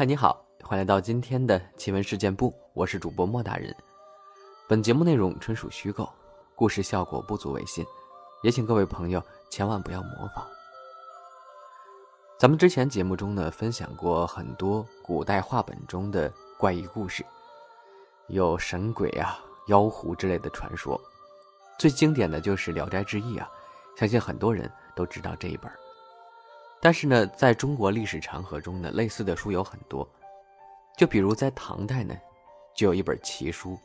嗨，你好，欢迎来到今天的奇闻事件部，我是主播莫大人。本节目内容纯属虚构，故事效果不足为信，也请各位朋友千万不要模仿。咱们之前节目中呢，分享过很多古代话本中的怪异故事，有神鬼啊、妖狐之类的传说。最经典的就是《聊斋志异》啊，相信很多人都知道这一本。但是呢，在中国历史长河中呢，类似的书有很多。就比如在唐代呢，就有一本奇书，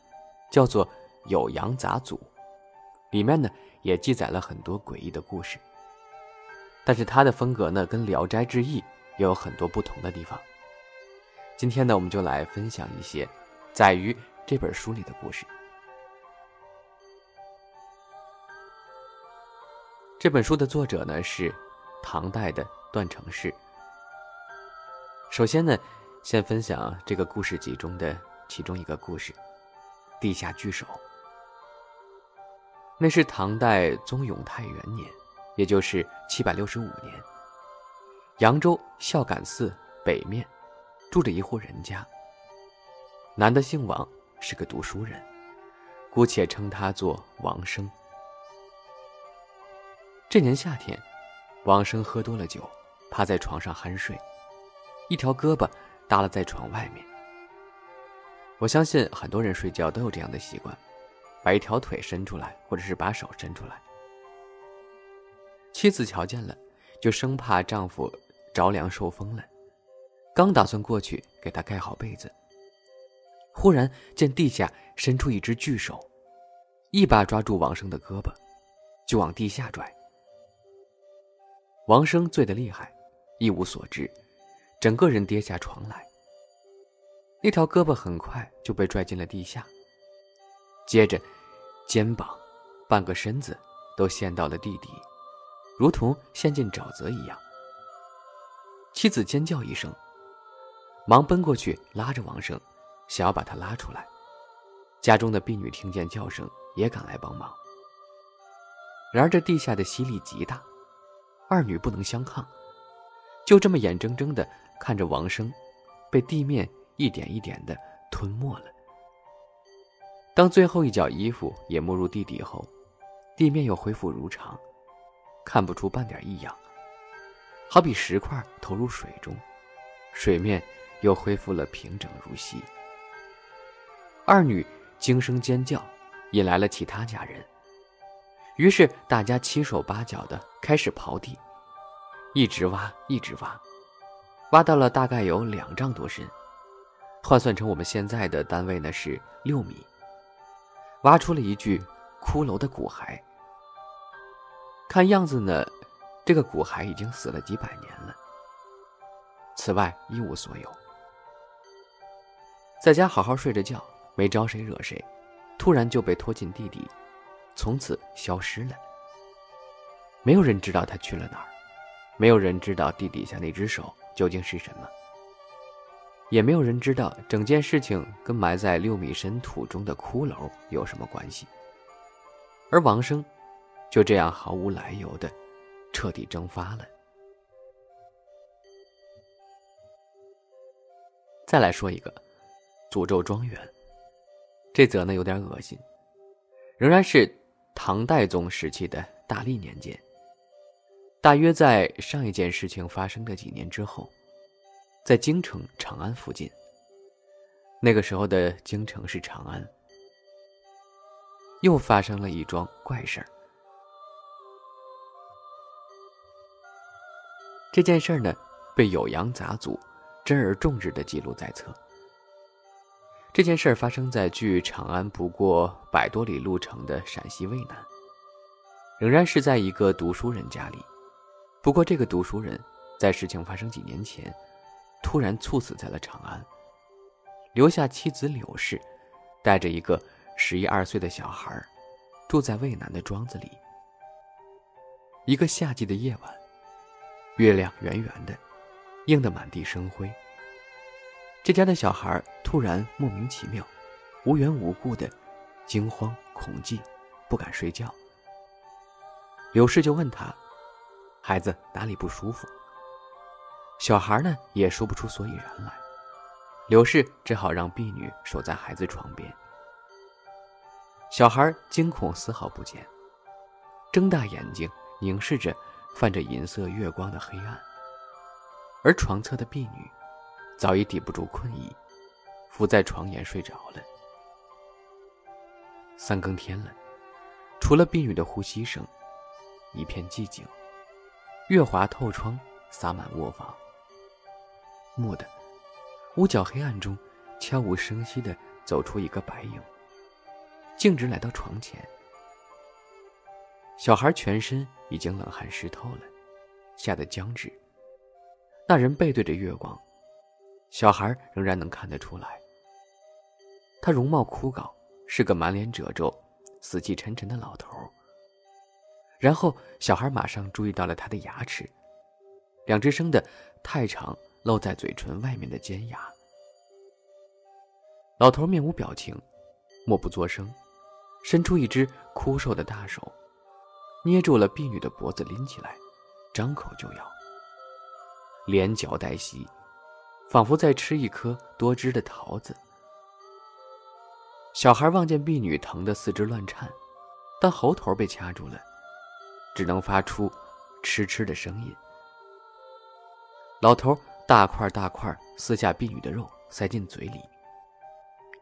叫做《酉阳杂俎》，里面呢也记载了很多诡异的故事。但是它的风格呢，跟《聊斋志异》也有很多不同的地方。今天呢，我们就来分享一些载于这本书里的故事。这本书的作者呢是唐代的。段成式。首先呢，先分享这个故事集中的其中一个故事——地下聚首。那是唐代宗永泰元年，也就是七百六十五年。扬州孝感寺北面住着一户人家。男的姓王，是个读书人，姑且称他做王生。这年夏天，王生喝多了酒。趴在床上酣睡，一条胳膊耷拉在床外面。我相信很多人睡觉都有这样的习惯，把一条腿伸出来，或者是把手伸出来。妻子瞧见了，就生怕丈夫着凉受风了，刚打算过去给他盖好被子，忽然见地下伸出一只巨手，一把抓住王生的胳膊，就往地下拽。王生醉得厉害。一无所知，整个人跌下床来。那条胳膊很快就被拽进了地下，接着，肩膀、半个身子都陷到了地底，如同陷进沼泽一样。妻子尖叫一声，忙奔过去拉着王生，想要把他拉出来。家中的婢女听见叫声，也赶来帮忙。然而这地下的吸力极大，二女不能相抗。就这么眼睁睁的看着王生被地面一点一点的吞没了。当最后一角衣服也没入地底后，地面又恢复如常，看不出半点异样，好比石块投入水中，水面又恢复了平整如昔。二女惊声尖叫，引来了其他家人，于是大家七手八脚的开始刨地。一直挖，一直挖，挖到了大概有两丈多深，换算成我们现在的单位呢是六米。挖出了一具骷髅的骨骸，看样子呢，这个骨骸已经死了几百年了。此外一无所有，在家好好睡着觉，没招谁惹谁，突然就被拖进地底，从此消失了。没有人知道他去了哪儿。没有人知道地底下那只手究竟是什么，也没有人知道整件事情跟埋在六米深土中的骷髅有什么关系。而王生就这样毫无来由的彻底蒸发了。再来说一个诅咒庄园，这则呢有点恶心，仍然是唐代宗时期的大历年间。大约在上一件事情发生的几年之后，在京城长安附近。那个时候的京城是长安，又发生了一桩怪事儿。这件事儿呢，被《酉阳杂俎》珍而重之的记录在册。这件事儿发生在距长安不过百多里路程的陕西渭南，仍然是在一个读书人家里。不过，这个读书人，在事情发生几年前，突然猝死在了长安，留下妻子柳氏，带着一个十一二岁的小孩，住在渭南的庄子里。一个夏季的夜晚，月亮圆圆的，映得满地生辉。这家的小孩突然莫名其妙、无缘无故的惊慌恐惧，不敢睡觉。柳氏就问他。孩子哪里不舒服？小孩呢也说不出所以然来，柳氏只好让婢女守在孩子床边。小孩惊恐，丝毫不见，睁大眼睛凝视着泛着银色月光的黑暗。而床侧的婢女，早已抵不住困意，伏在床沿睡着了。三更天了，除了婢女的呼吸声，一片寂静。月华透窗，洒满卧房。蓦地，屋角黑暗中，悄无声息地走出一个白影，径直来到床前。小孩全身已经冷汗湿透了，吓得僵直。那人背对着月光，小孩仍然能看得出来。他容貌枯槁，是个满脸褶皱、死气沉沉的老头。然后，小孩马上注意到了他的牙齿，两只生的太长，露在嘴唇外面的尖牙。老头面无表情，默不作声，伸出一只枯瘦的大手，捏住了婢女的脖子，拎起来，张口就咬，连嚼带吸，仿佛在吃一颗多汁的桃子。小孩望见婢女疼得四肢乱颤，但喉头被掐住了。只能发出“吃吃”的声音。老头大块大块撕下婢女的肉，塞进嘴里，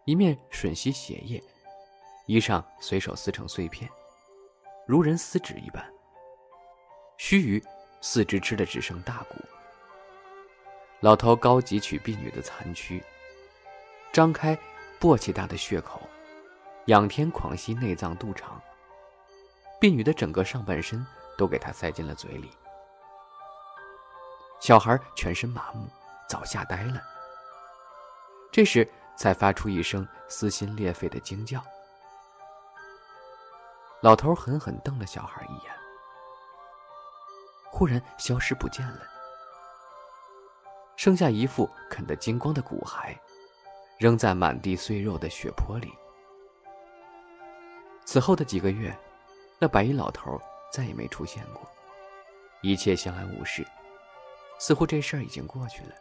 一面吮吸血液，衣裳随手撕成碎片，如人撕纸一般。须臾，四肢吃的只剩大骨。老头高级取婢女的残躯，张开簸箕大的血口，仰天狂吸内脏肚肠。婢女的整个上半身都给他塞进了嘴里，小孩全身麻木，早吓呆了。这时才发出一声撕心裂肺的惊叫。老头狠狠瞪了小孩一眼，忽然消失不见了，剩下一副啃得精光的骨骸，扔在满地碎肉的血泊里。此后的几个月。那白衣老头再也没出现过，一切相安无事，似乎这事儿已经过去了。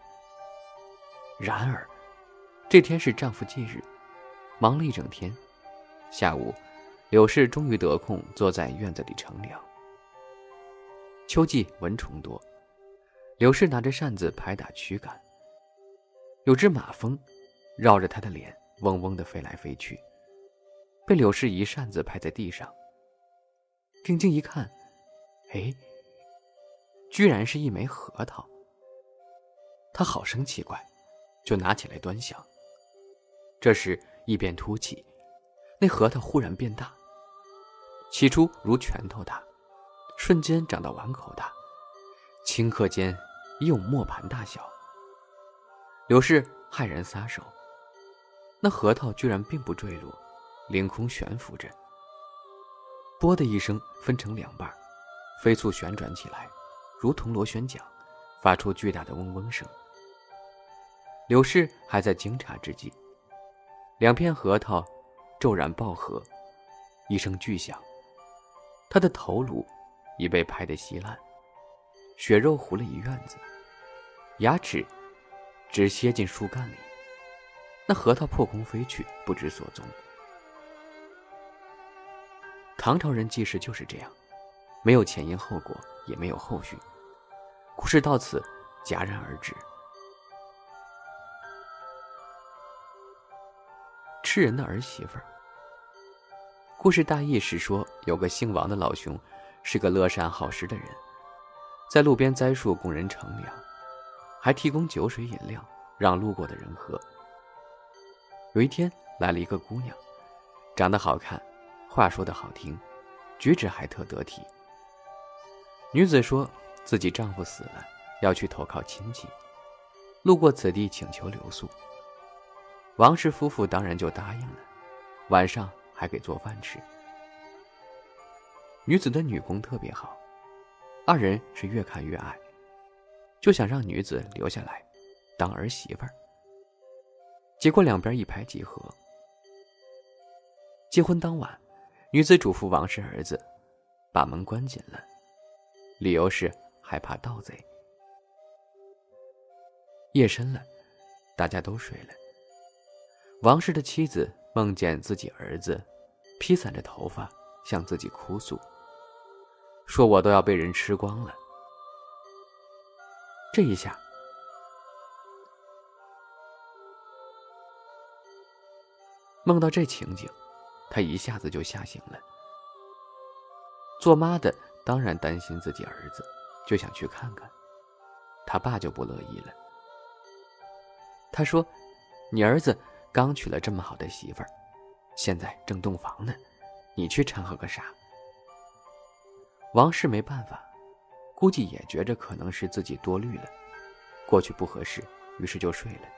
然而，这天是丈夫忌日，忙了一整天，下午，柳氏终于得空坐在院子里乘凉。秋季蚊虫多，柳氏拿着扇子拍打驱赶。有只马蜂绕着她的脸嗡嗡地飞来飞去，被柳氏一扇子拍在地上。定睛一看，哎，居然是一枚核桃。他好生奇怪，就拿起来端详。这时一边凸起，那核桃忽然变大，起初如拳头大，瞬间长到碗口大，顷刻间已有磨盘大小。柳氏骇然撒手，那核桃居然并不坠落，凌空悬浮着。啵的一声，分成两半，飞速旋转起来，如同螺旋桨，发出巨大的嗡嗡声。柳氏还在惊诧之际，两片核桃骤然爆合，一声巨响，他的头颅已被拍得稀烂，血肉糊了一院子，牙齿直楔进树干里，那核桃破空飞去，不知所踪。唐朝人记事就是这样，没有前因后果，也没有后续。故事到此戛然而止。吃人的儿媳妇儿。故事大意是说，有个姓王的老兄，是个乐善好施的人，在路边栽树供人乘凉，还提供酒水饮料让路过的人喝。有一天来了一个姑娘，长得好看。话说的好听，举止还特得体。女子说自己丈夫死了，要去投靠亲戚，路过此地请求留宿。王氏夫妇当然就答应了，晚上还给做饭吃。女子的女工特别好，二人是越看越爱，就想让女子留下来当儿媳妇儿。结果两边一拍即合。结婚当晚。女子嘱咐王氏儿子，把门关紧了，理由是害怕盗贼。夜深了，大家都睡了。王氏的妻子梦见自己儿子披散着头发向自己哭诉，说：“我都要被人吃光了。”这一下，梦到这情景，他一下子就吓醒了。做妈的当然担心自己儿子，就想去看看。他爸就不乐意了。他说：“你儿子刚娶了这么好的媳妇儿，现在正洞房呢，你去掺和个啥？”王氏没办法，估计也觉着可能是自己多虑了，过去不合适，于是就睡了。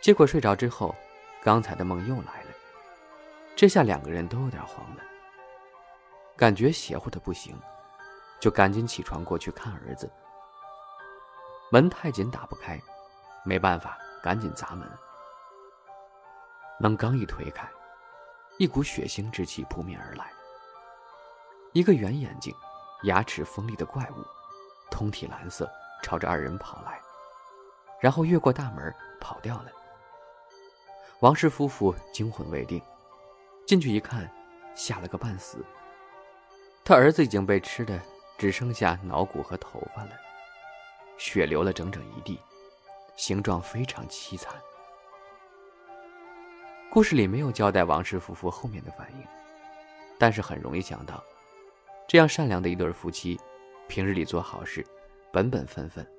结果睡着之后，刚才的梦又来，这下两个人都有点慌了。感觉邪乎的不行，就赶紧起床过去看儿子。门太紧打不开，没办法，赶紧砸门。门刚一推开，一股血腥之气扑面而来。一个圆眼睛、牙齿锋利的怪物，通体蓝色，朝着二人跑来，然后越过大门跑掉了。王氏夫妇惊魂未定，进去一看，吓了个半死。他儿子已经被吃的只剩下脑骨和头发了，血流了整整一地，形状非常凄惨。故事里没有交代王氏夫妇后面的反应，但是很容易想到，这样善良的一对夫妻，平日里做好事，本本分分，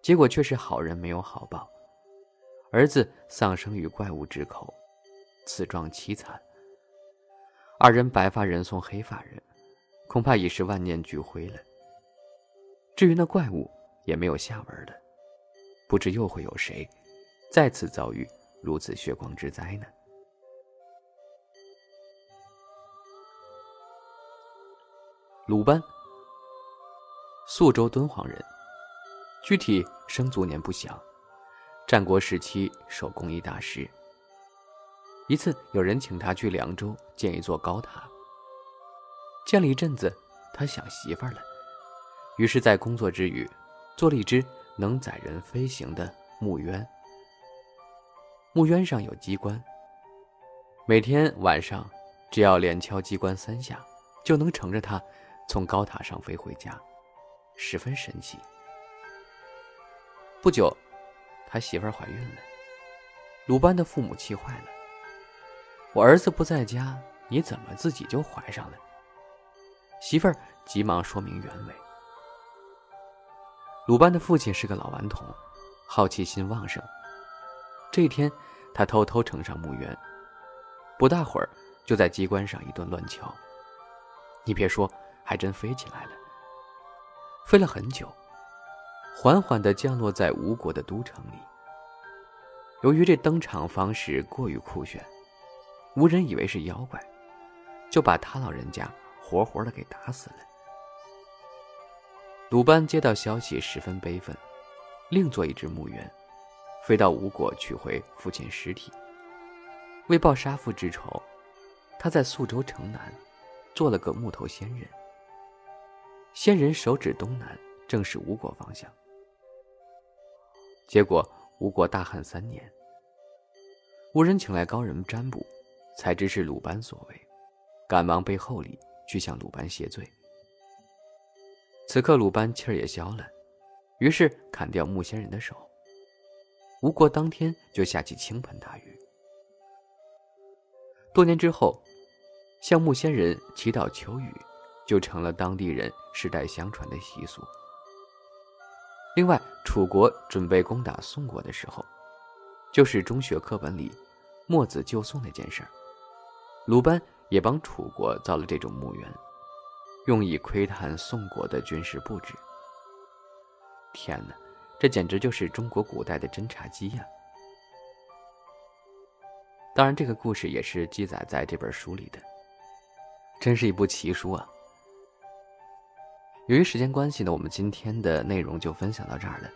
结果却是好人没有好报，儿子丧生于怪物之口，此状凄惨。二人白发人送黑发人。恐怕已是万念俱灰了。至于那怪物，也没有下文了，不知又会有谁再次遭遇如此血光之灾呢？鲁班，宿州敦煌人，具体生卒年不详，战国时期手工艺大师。一次，有人请他去凉州建一座高塔。建了一阵子，他想媳妇儿了，于是，在工作之余，做了一只能载人飞行的木鸢。木鸢上有机关，每天晚上，只要连敲机关三下，就能乘着它从高塔上飞回家，十分神奇。不久，他媳妇儿怀孕了，鲁班的父母气坏了：“我儿子不在家，你怎么自己就怀上了？”媳妇儿急忙说明原委。鲁班的父亲是个老顽童，好奇心旺盛。这一天，他偷偷乘上墓园，不大会儿就在机关上一顿乱敲。你别说，还真飞起来了。飞了很久，缓缓地降落在吴国的都城里。由于这登场方式过于酷炫，无人以为是妖怪，就把他老人家。活活的给打死了。鲁班接到消息，十分悲愤，另做一只墓园，飞到吴国取回父亲尸体。为报杀父之仇，他在宿州城南做了个木头仙人。仙人手指东南，正是吴国方向。结果吴国大旱三年，吴人请来高人占卜，才知是鲁班所为，赶忙被厚礼。去向鲁班谢罪。此刻鲁班气儿也消了，于是砍掉木仙人的手。吴国当天就下起倾盆大雨。多年之后，向木仙人祈祷求雨，就成了当地人世代相传的习俗。另外，楚国准备攻打宋国的时候，就是中学课本里墨子救宋那件事儿，鲁班。也帮楚国造了这种墓园，用以窥探宋国的军事布置。天哪，这简直就是中国古代的侦察机呀！当然，这个故事也是记载在这本书里的，真是一部奇书啊！由于时间关系呢，我们今天的内容就分享到这儿了。